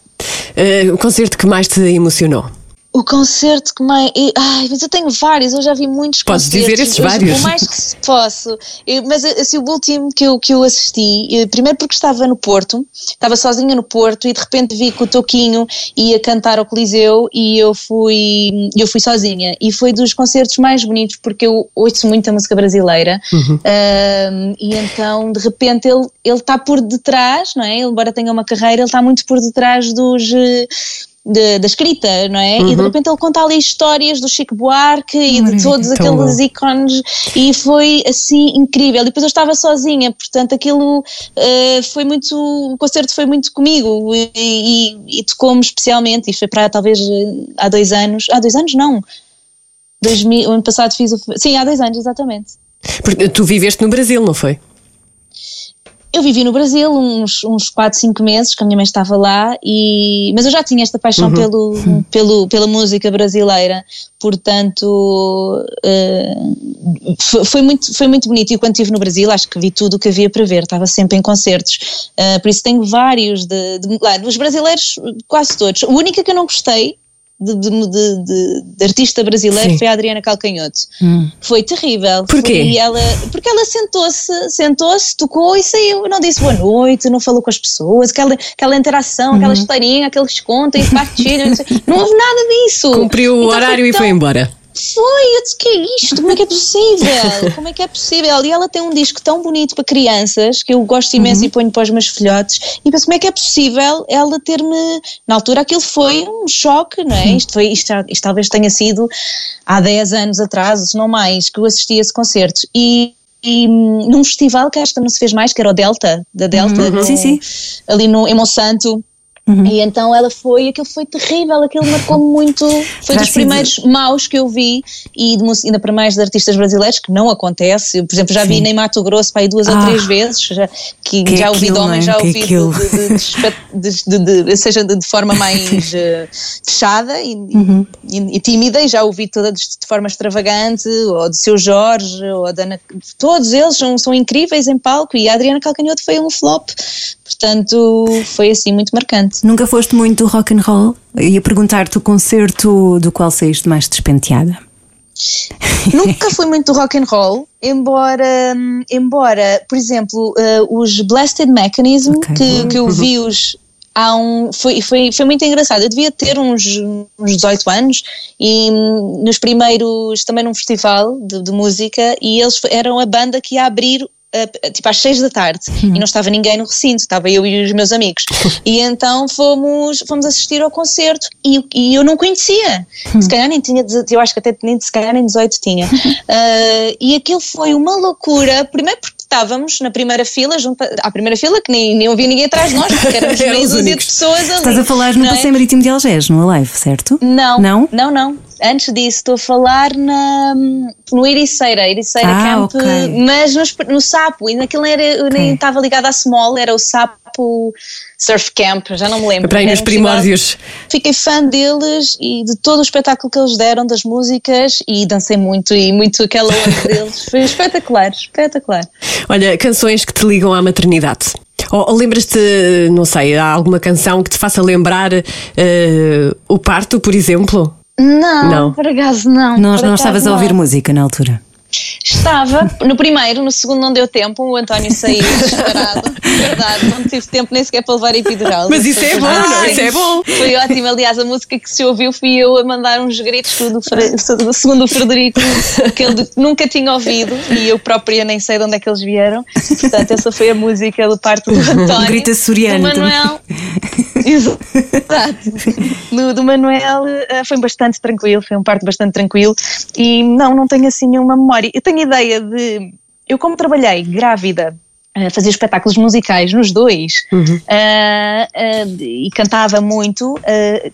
Eh, o concerto que mais te emocionou? O concerto que mais. Ai, mas eu tenho vários, eu já vi muitos Podes concertos. dizer esses vários. O mais que se posso. Eu- mas assim, o último que eu, que eu assisti, eh, primeiro porque estava no Porto, estava sozinha no Porto e de repente vi que o Toquinho ia cantar ao Coliseu e eu fui, eu fui sozinha. E foi dos concertos mais bonitos porque eu ouço muito a música brasileira Ahm, e então de repente ele ele está por detrás, não é? Ele, embora tenha uma carreira, ele está muito por detrás dos. De- da escrita, não é? E de repente ele conta ali histórias do Chico Buarque e de todos aqueles bom. ícones e foi assim incrível. E depois eu estava sozinha, portanto aquilo eh, foi muito, o concerto foi muito comigo e, e- e tocou-me especialmente. E foi para talvez eh, há dois anos, há dois anos não. 2000, o ano passado fiz o. Sim, há dois anos, exatamente. Porque tu viveste no Brasil, não foi? Eu vivi no Brasil uns, uns 4, 5 meses, que a minha mãe estava lá, e, mas eu já tinha esta paixão pelo, pelo, pela música brasileira, portanto eh, foi, muito, foi muito bonito. E quando estive no Brasil, acho que vi tudo o que havia para ver, estava sempre em concertos, Eh, por isso tenho vários de, de, lá, dos brasileiros, quase todos. O único que eu não gostei. De, de, de- artista brasileiro Sim. foi a Adriana Calcanhoto. Hum. Foi terrível. Porquê? Foi- e ela, porque ela sentou-se, sentou-se, tocou e saiu. Não disse boa noite, não falou com as pessoas, aquela, aquela interação, Uhum. aquela historinha, aqueles contos, e partilham. não, sei. não houve nada disso. Cumpriu o Então horário e tão- foi embora. Foi, eu disse, que é isto? Como é que é possível? *laughs* Como é que é possível? E ela tem um disco tão bonito para crianças, que eu gosto imenso Uhum. e ponho para os meus filhotes, e penso, como é que é possível ela ter-me... Na altura aquilo foi um choque, não é? Isto, foi, isto, isto talvez tenha sido há 10 anos atrás, se não mais, que eu assisti a esse concerto. E... E num festival que esta não se fez mais, que era o Delta, da Delta, no- Sim, sim. ali no, em Monsanto, E então ela foi, aquilo foi terrível, aquilo marcou-me *laughs* muito. Foi dos primeiros maus que eu vi, e de, ainda para mais de artistas brasileiros, que não acontece. Eu, por exemplo, já vi nem Mato Grosso para aí duas ou Ah. três vezes, já, que, Que já ouvi de aquilo, homens, não é? já ouvi de, de, de, de de- de- de- seja de, de forma mais *laughs* eh, fechada e, Uhum. e- e tímida, e já ouvi toda de, de forma extravagante, ou de seu Jorge, ou da Ana, todos eles são, são incríveis em palco, e a Adriana Calcanhoto foi um flop, portanto foi assim muito marcante. Nunca foste muito do rock and roll? Ia perguntar-te o concerto do qual saíste mais despenteada. *laughs* Nunca fui muito do rock and roll, embora, embora por exemplo, eh, os Blasted Mechanism, Ok. que, que eu vi-os há um. Foi, foi, foi muito engraçado. Eu devia ter uns, uns 18 anos e hum, nos primeiros, também num festival de, de música, e eles eram a banda que ia abrir. Tipo às seis da tarde e não estava ninguém no recinto, estava eu e os meus amigos. *laughs* E então fomos, fomos assistir ao concerto e, e eu não conhecia. Se calhar nem tinha, eu acho que até nem, se calhar nem 18 tinha. *laughs* Ah, e aquilo foi uma loucura, primeiro porque estávamos na primeira fila, junto à primeira fila, que nem, nem havia ninguém atrás de nós, porque éramos *laughs* os dúzia de pessoas ali. Estás a falar no é? Passeio Marítimo de Algés, no Alive, certo? Não, Não? não, não. Antes disso, estou a falar na, no Ericeira, Ericeira Ah, Camp, ok. mas no, no Sapo, e naquilo era, nem estava ligada à Small, era o Sapo Surf Camp, já não me lembro. Para aí Era nos primórdios. Fiquei fã deles e de todo o espetáculo que eles deram, das músicas, e dancei muito e muito aquela onda *laughs* deles. Foi espetacular, espetacular. Olha, canções que te ligam à maternidade. Ou, ou lembras-te, não sei, há alguma canção que te faça lembrar eh, o parto, por exemplo? Não, Não. por acaso não. Não, não estavas a ouvir música na altura. Estava, no primeiro, no segundo não deu tempo, o António saiu disparado, verdade, não tive tempo nem sequer para levar epidural. Mas isso é bom, não? Isso é bom. Foi ótimo, aliás, a música que se ouviu fui eu a mandar uns gritos do, segundo o Frederico, que ele nunca tinha ouvido e eu própria nem sei de onde é que eles vieram. Portanto, essa foi a música do parto do António. grito açoriano Do Manuel. Exato. No do Manuel eh, foi bastante tranquilo, foi um parto bastante tranquilo e não, não tenho assim nenhuma memória. Eu tenho ideia de. Eu, como trabalhei grávida, eh, fazia espetáculos musicais nos dois eh, eh, e cantava muito. eh,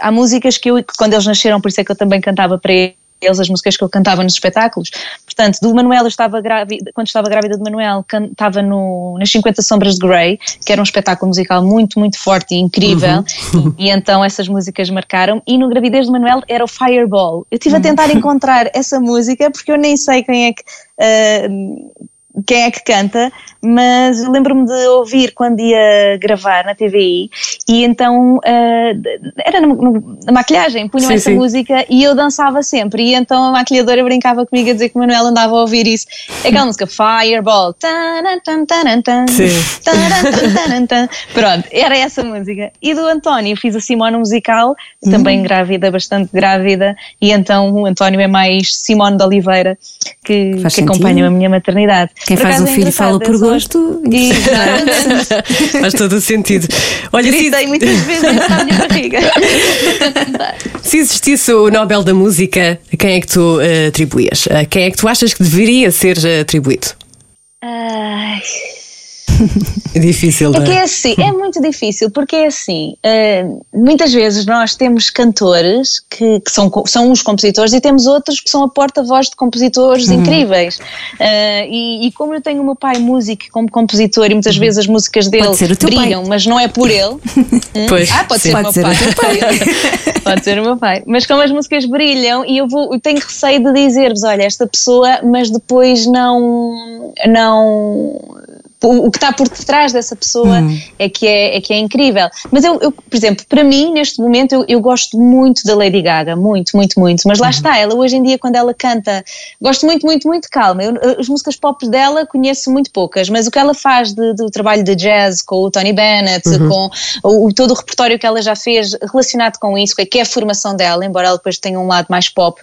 há músicas que eu, quando eles nasceram, por isso é que eu também cantava para eles as músicas que eu cantava nos espetáculos. Portanto, do Manuel, eu estava grávida, quando estava grávida do Manuel, cantava no, nas 50 Sombras de Grey, que era um espetáculo musical muito, muito forte e incrível, e, e então essas músicas marcaram. E no gravidez do Manuel era o Fireball. Eu estive a tentar encontrar essa música, porque eu nem sei quem é que. ah, quem é que canta, mas eu lembro-me de ouvir quando ia gravar na TVI e então ah, era na, na maquilhagem, punham Sim, essa sim. música e eu dançava sempre e então a maquilhadora brincava comigo a dizer que o Manuel andava a ouvir isso. Aquela música Fireball. Taran. Pronto, era essa música. E do António, fiz a Simone musical, também grávida, bastante grávida, e então o António é mais Simone de Oliveira, que, que acompanha a minha maternidade. Quem Por faz um é filho fala por sou- gosto. *laughs* Exatamente. Faz todo o sentido. Olha, se, muitas vezes minha barriga. *laughs* se existisse o Nobel da Música, a quem é que tu eh, atribuías? A quem é que tu achas que deveria ser eh, atribuído? Ai. É difícil, É não que é é? assim, é muito difícil, porque é assim, eh, muitas vezes nós temos cantores que, que são, são os compositores e temos outros que são a porta-voz de compositores incríveis. Eh, e, e como eu tenho o meu pai músico como compositor e muitas vezes as músicas dele o teu pai. brilham, mas não é por ele. Hum? *laughs* Pois, ah, pode sim. ser o Pode meu ser o pai. *laughs* pode ser o meu pai. Mas como as músicas brilham e eu, vou, eu tenho receio de dizer-vos, olha, esta pessoa, mas depois não. não o, que está por detrás dessa pessoa é, que é, é que é incrível. Mas eu, eu, por exemplo, para mim, neste momento, eu, eu gosto muito da Lady Gaga, muito, muito, muito. Mas lá está, ela hoje em dia, quando ela canta, gosto muito, muito, muito calma. Eu, as músicas pop dela conheço muito poucas, mas o que ela faz de- do trabalho de jazz com o Tony Bennett, com o, todo o repertório que ela já fez relacionado com isso, que é a formação dela, embora ela depois tenha um lado mais pop,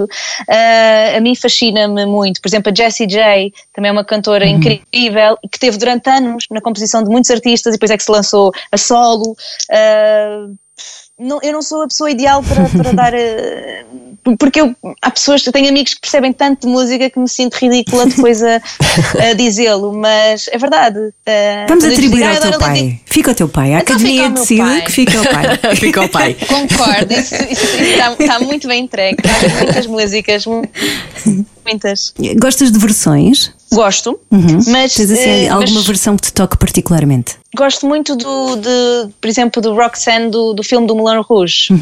ah, a mim fascina-me muito. Por exemplo, a Jessie J, também é uma cantora incrível, que teve durante anos na composição de muitos artistas e depois é que se lançou a solo. Ah, não- eu não sou a pessoa ideal para, para *laughs* dar, eh, porque eu, há pessoas, eu tenho amigos que percebem tanto de música que me sinto ridícula depois a, a *laughs* dizê-lo, mas é verdade. Uh, Vamos atribuir ao "Ah, teu pai. Fica o teu pai. A Então academia decide pai. que fica o pai. Fica o *laughs* pai. Concordo, isso, isso, isso está, está muito bem entregue. Há muitas músicas, muitas. Gostas de versões? Gosto, mas, Tens assim, eh, alguma mas versão que te toque particularmente? gosto muito do, de, por exemplo, do Roxanne do, do filme do Moulin Rouge.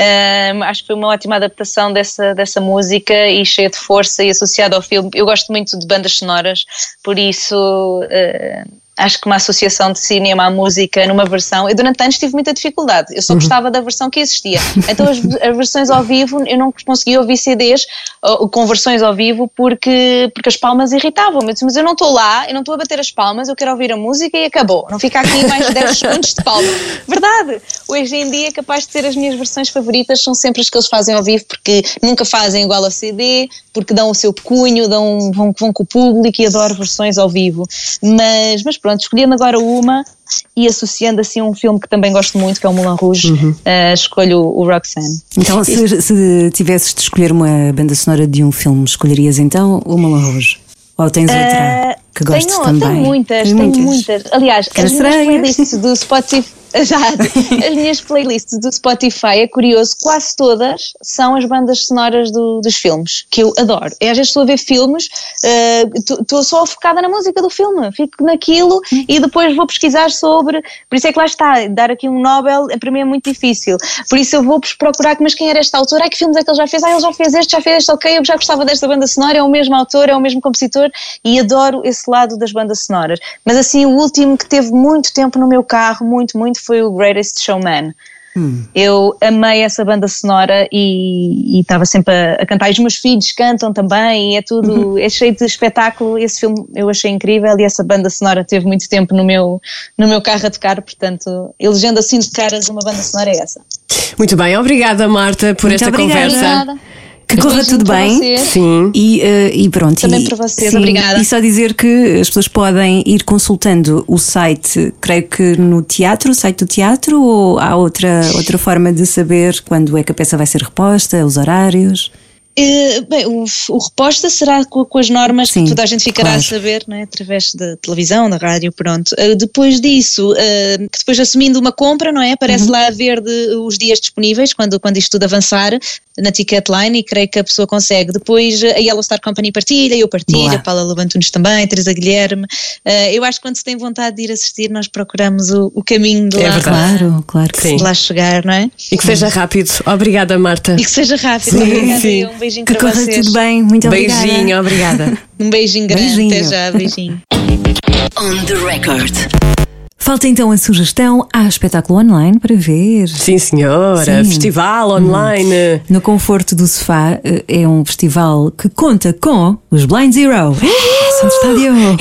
Um, acho que foi uma ótima adaptação dessa, dessa música e cheia de força e associada ao filme. Eu gosto muito de bandas sonoras, por isso uh, acho que uma associação de cinema à música numa versão. Eu durante anos tive muita dificuldade, eu só gostava da versão que existia. Então as, *laughs* as versões ao vivo eu não conseguia ouvir CDs ou, com versões ao vivo porque, porque as palmas irritavam-me. Eu disse, mas eu não estou lá, eu não estou a bater as palmas, eu quero ouvir a música e acabou. Não fica aqui mais *laughs* 10 segundos de palma. Verdade! Hoje em dia, capaz de ser as minhas versões favoritas são sempre as que eles fazem ao vivo, porque nunca fazem igual ao CD, porque dão o seu cunho, dão, vão, vão com o público e adoro versões ao vivo. Mas, mas pronto, escolhendo agora uma e associando assim um filme que também gosto muito, que é o Moulin Rouge, eh, escolho o, Roxanne. Então, se, se tivesses de escolher uma banda sonora de um filme, escolherias então o Moulin Rouge? Ou tens outra Eh, que gostes tenho, também? Tenho muitas, tenho muitas. Aliás, Quero as minhas playlists do Spotify. *laughs* Exato. As minhas playlists do Spotify, é curioso, quase todas são as bandas sonoras do- dos filmes, que eu adoro. Eu, às vezes estou a ver filmes, estou só focada na música do filme, fico naquilo e depois vou pesquisar sobre. Por isso é que lá está, dar aqui um Nobel eh, para mim é muito difícil. Por isso eu vou procurar, mas quem era este autor? Ai, que filmes é que ele já fez? Ah, ele já fez este, já fez este, ok, eu já gostava desta banda sonora, é o mesmo autor, é o mesmo compositor e adoro esse lado das bandas sonoras. Mas assim, o último que teve muito tempo no meu carro, muito, muito, foi o Greatest Showman. Eu amei essa banda sonora e estava sempre a, a cantar. E os meus filhos cantam também, e é tudo, é cheio de espetáculo. Esse filme eu achei incrível e essa banda sonora teve muito tempo no meu, no meu carro a tocar, portanto, elegendo assim de caras uma banda sonora é essa. Muito bem, obrigada Marta por Muito esta obrigada. conversa. Que corra Beijinho tudo bem. Sim. E, eh, e pronto. Também e, para vocês, obrigada. E só dizer que as pessoas podem ir consultando o site, creio que no teatro, o site do teatro, ou há outra, outra forma de saber quando é que a peça vai ser reposta, os horários? Eh, bem, o, o reposta será com, com as normas Sim, que toda a gente ficará claro. a saber, não é? através da televisão, da rádio, pronto. Eh, depois disso, eh, que depois assumindo uma compra, não é? Aparece Uhum. lá a verde os dias disponíveis, quando, quando isto tudo avançar, na Ticketline, e creio que a pessoa consegue. Depois a Yellow Star Company partilha, eu partilho, Boa. a Paula Lobantunes também, a Teresa Guilherme. Eu acho que quando se tem vontade de ir assistir, nós procuramos o, o caminho de É lá, verdade. Claro, claro que Sim. lá chegar, não é? E que seja rápido. Obrigada, Marta. E que seja rápido. Sim, Obrigada, sim. um beijinho Que para corra vocês. tudo bem. Muito obrigada. Beijinho, obrigada. *laughs* Um beijinho grande, Beijinho. até já, beijinho. On the record. Falta então a sugestão. Há espetáculo online para ver. Sim, senhora. Sim. Festival online. No conforto do sofá eh, é um festival que conta com os Blind Zero. São do estádio. *laughs*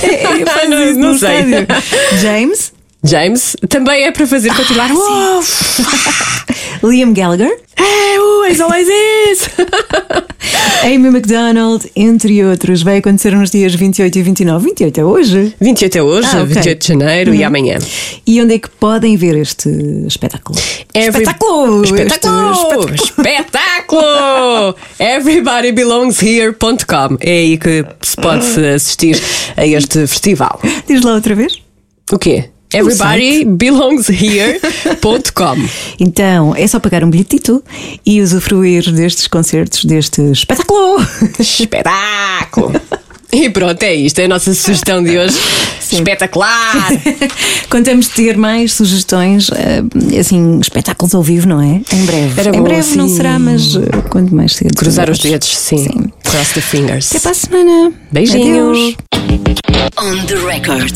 É, faz Não- isso não no sei. estádio. *laughs* James, James, também é para fazer continuar. Uou! *laughs* Liam Gallagher, É, always, always is. Amy McDonald, entre outros. Vai acontecer nos dias 28 e 29. 28 é hoje. 28 é hoje, Ah, ok. 28 de janeiro e amanhã. E onde é que podem ver este espetáculo? Every- Espetáculo! Espetáculo! Este Espetáculo! Everybodybelongshere.com É aí que se pode assistir a este festival. Diz lá outra vez. O quê? Everybodybelongshere.com *laughs* Então, é só pagar um bilhetito e usufruir destes concertos, deste espetáculo. Espetáculo! E pronto, é isto. É a nossa sugestão de hoje. Espetacular! *laughs* Contamos ter mais sugestões, eh, assim, espetáculos ao vivo, não é? Em breve. Era em bom, breve não sim. será, mas eh, quanto mais cedo. Cruzar os dedos, sim. Sim. Cross the fingers. Até para a semana. Beijinho. Adeus. On the record.